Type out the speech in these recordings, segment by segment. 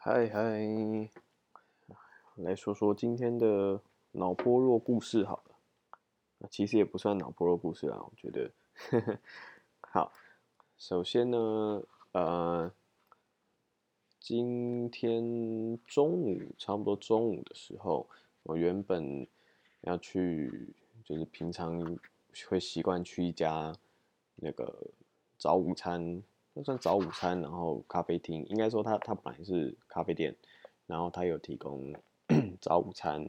嗨嗨，来说说今天的脑波弱故事好了。其实也不算脑波弱故事啦，我觉得。好，首先呢，呃，今天中午差不多中午的时候，我原本要去，就是平常会习惯去一家那个早午餐。算早午餐，然后咖啡厅，应该说它它本来是咖啡店，然后它有提供 早午餐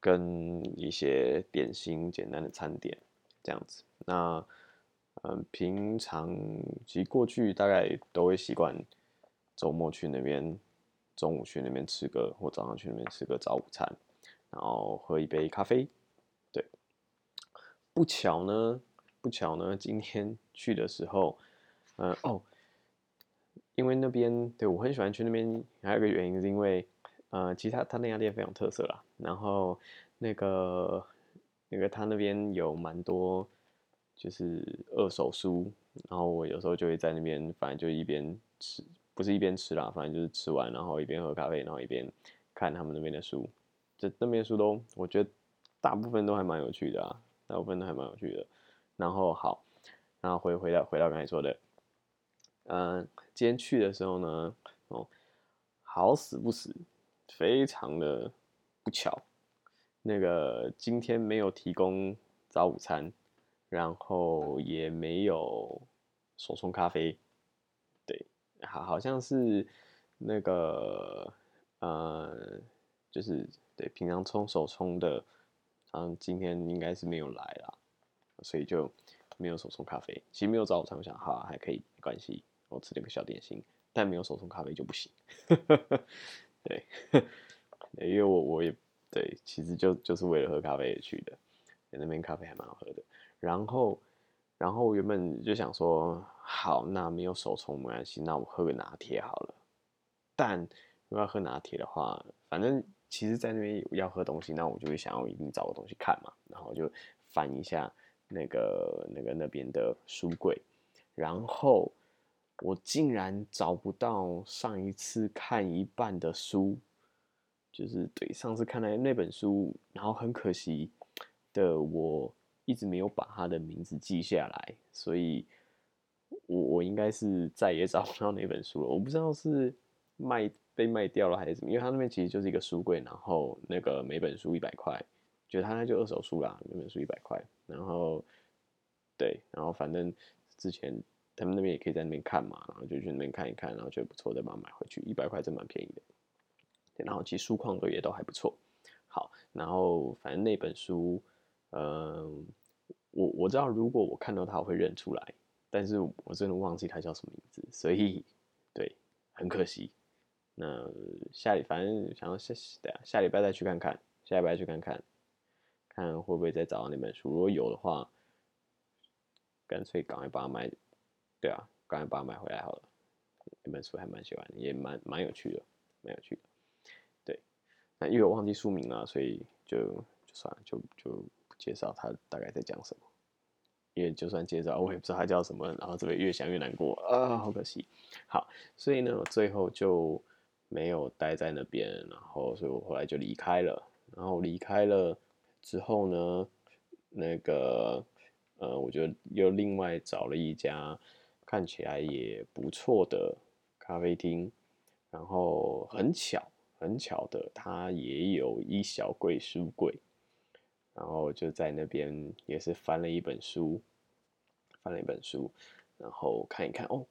跟一些点心、简单的餐点这样子。那嗯，平常其实过去大概都会习惯周末去那边，中午去那边吃个，或早上去那边吃个早午餐，然后喝一杯咖啡。对，不巧呢，不巧呢，今天 去的时候，嗯哦。因为那边对我很喜欢去那边，还有一个原因是因为，呃，其实他他那家店非常特色啦。然后那个那个他那边有蛮多就是二手书，然后我有时候就会在那边，反正就一边吃，不是一边吃啦，反正就是吃完然后一边喝咖啡，然后一边看他们那边的书。这那边书都我觉得大部分都还蛮有趣的啊，大部分都还蛮有趣的。然后好，然后回回到回到刚才说的。嗯，今天去的时候呢，哦，好死不死，非常的不巧，那个今天没有提供早午餐，然后也没有手冲咖啡，对，好好像是那个呃，就是对平常冲手冲的，嗯，今天应该是没有来啦，所以就没有手冲咖啡。其实没有早午餐，我想好还可以，没关系。我吃了个小点心，但没有手冲咖啡就不行。对，因为我我也对，其实就就是为了喝咖啡而去的。那边咖啡还蛮好喝的。然后，然后原本就想说，好，那没有手冲没关系，那我喝个拿铁好了。但如果要喝拿铁的话，反正其实在那边要喝东西，那我就会想要一定找个东西看嘛。然后就翻一下那个那个那边的书柜，然后。我竟然找不到上一次看一半的书，就是对上次看的那本书，然后很可惜的，我一直没有把他的名字记下来，所以我我应该是再也找不到那本书了。我不知道是卖被卖掉了还是怎么，因为他那边其实就是一个书柜，然后那个每本书一百块，就他那就二手书啦，每本书一百块，然后对，然后反正之前。他们那边也可以在那边看嘛，然后就去那边看一看，然后觉得不错再把它买回去，一百块真蛮便宜的。然后其实书况都也都还不错。好，然后反正那本书，嗯，我我知道如果我看到它我会认出来，但是我真的忘记它叫什么名字，所以对，很可惜。那下礼反正想要下对啊，下礼拜再去看看，下礼拜去看看，看会不会再找到那本书。如果有的话，干脆赶快把它买。对啊，赶快把它买回来好了。那本书还蛮喜欢，也蛮蛮有趣的，蛮有趣的。对，那因为我忘记书名了，所以就就算了，就就不介绍它大概在讲什么。因为就算介绍，我也不知道它叫什么，然后这边越想越难过啊，好可惜。好，所以呢，我最后就没有待在那边，然后所以我后来就离开了。然后离开了之后呢，那个呃，我就又另外找了一家。看起来也不错的咖啡厅，然后很巧很巧的，它也有一小柜书柜，然后就在那边也是翻了一本书，翻了一本书，然后看一看哦，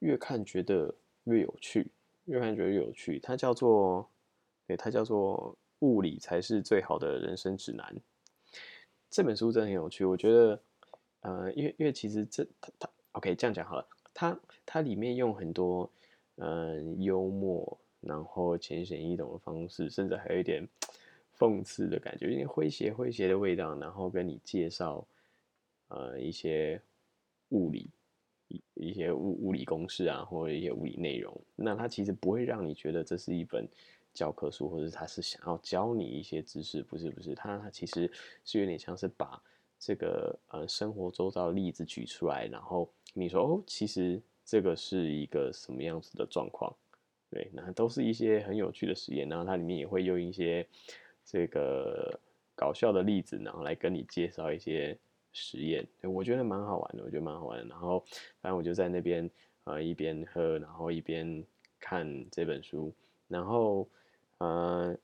越看觉得越有趣，越看觉得越有趣。它叫做，对，它叫做《物理才是最好的人生指南》。这本书真的很有趣，我觉得，呃，因为因为其实这它它。OK，这样讲好了。它它里面用很多嗯幽默，然后浅显易懂的方式，甚至还有一点 讽刺的感觉，有点诙谐诙谐的味道。然后跟你介绍呃一些物理一一些物物理公式啊，或者一些物理内容。那它其实不会让你觉得这是一本教科书，或者他是想要教你一些知识，不是不是。它它其实是有点像是把这个呃生活周遭的例子举出来，然后。你说哦，其实这个是一个什么样子的状况？对，那都是一些很有趣的实验，然后它里面也会用一些这个搞笑的例子，然后来跟你介绍一些实验，我觉得蛮好玩的，我觉得蛮好玩。然后反正我就在那边呃一边喝，然后一边看这本书，然后呃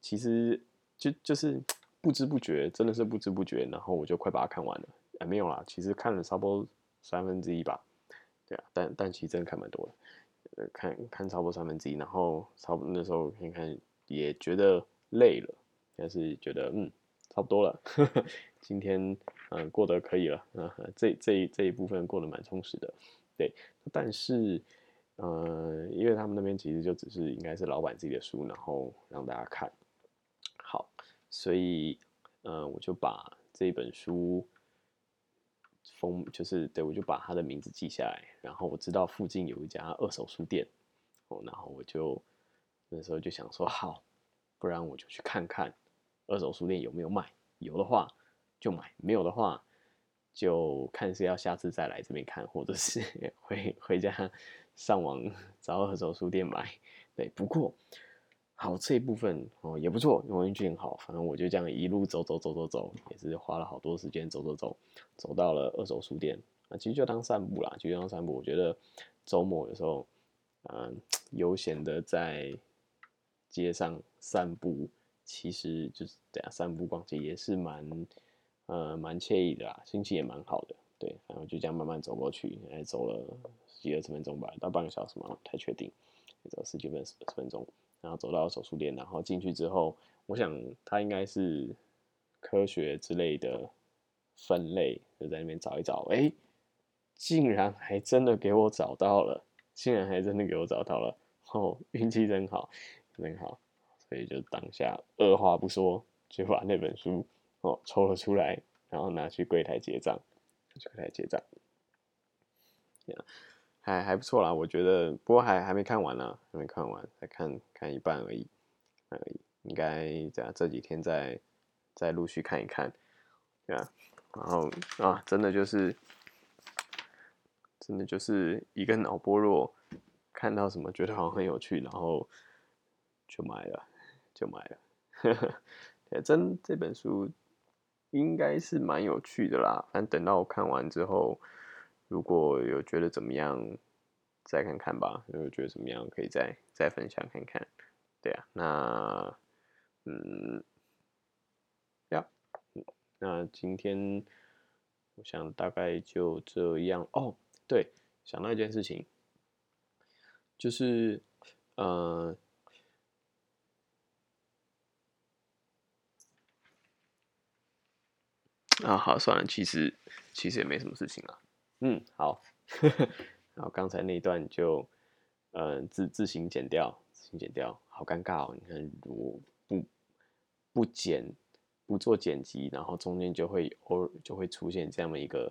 其实就就是不知不觉，真的是不知不觉，然后我就快把它看完了。哎，没有啦，其实看了差不多三分之一吧。对啊，但但其实真的看蛮多的。呃看看差不多三分之一，然后差不多那时候看看也觉得累了，但是觉得嗯差不多了，今天嗯过得可以了，啊这这这一部分过得蛮充实的，对，但是呃因为他们那边其实就只是应该是老板自己的书，然后让大家看好，所以嗯我就把这本书。封就是对，我就把他的名字记下来，然后我知道附近有一家二手书店，哦，然后我就那时候就想说，好，不然我就去看看二手书店有没有卖，有的话就买，没有的话就看是要下次再来这边看，或者是 回回家上网 找二手书店买。对，不过。好，这一部分哦也不错，运气很好。反正我就这样一路走走走走走，也是花了好多时间走走走，走到了二手书店。啊，其实就当散步啦，就当散步。我觉得周末有时候，嗯，悠闲的在街上散步，其实就是这样散步逛街也是蛮，呃，蛮惬意的啦，心情也蛮好的。对，然后就这样慢慢走过去，哎，走了十几二十分钟吧，到半个小时嘛，不太确定，走十几分十分钟。然后走到手术店，然后进去之后，我想他应该是科学之类的分类，就在那边找一找，哎，竟然还真的给我找到了，竟然还真的给我找到了，哦，运气真好，真好，所以就当下二话不说就把那本书哦抽了出来，然后拿去柜台结账，去柜台结账，还还不错啦，我觉得，不过还还没看完呢，还没看完，才看看一半而已，而已，应该在这几天再再陆续看一看，对啊，然后啊，真的就是，真的就是一个脑波弱，看到什么觉得好像很有趣，然后就买了，就买了，呵呵，真这本书应该是蛮有趣的啦，反正等到我看完之后。如果有觉得怎么样，再看看吧。如果觉得怎么样，可以再再分享看看。对啊，那嗯，呀，那今天我想大概就这样哦。对，想到一件事情，就是呃，啊，好，算了，其实其实也没什么事情啊。嗯，好，然后刚才那一段就，呃，自自行剪掉，自行剪掉，好尴尬哦！你看，我不不剪，不做剪辑，然后中间就会偶尔就会出现这样的一个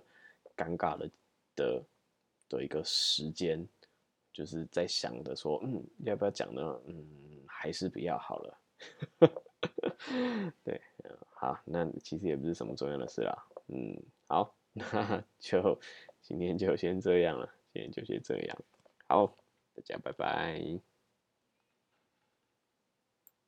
尴尬的的的一个时间，就是在想着说，嗯，要不要讲呢？嗯，还是不要好了。对，好，那其实也不是什么重要的事啦。嗯，好，那就。今天就先这样了，今天就先这样，好，大家拜拜。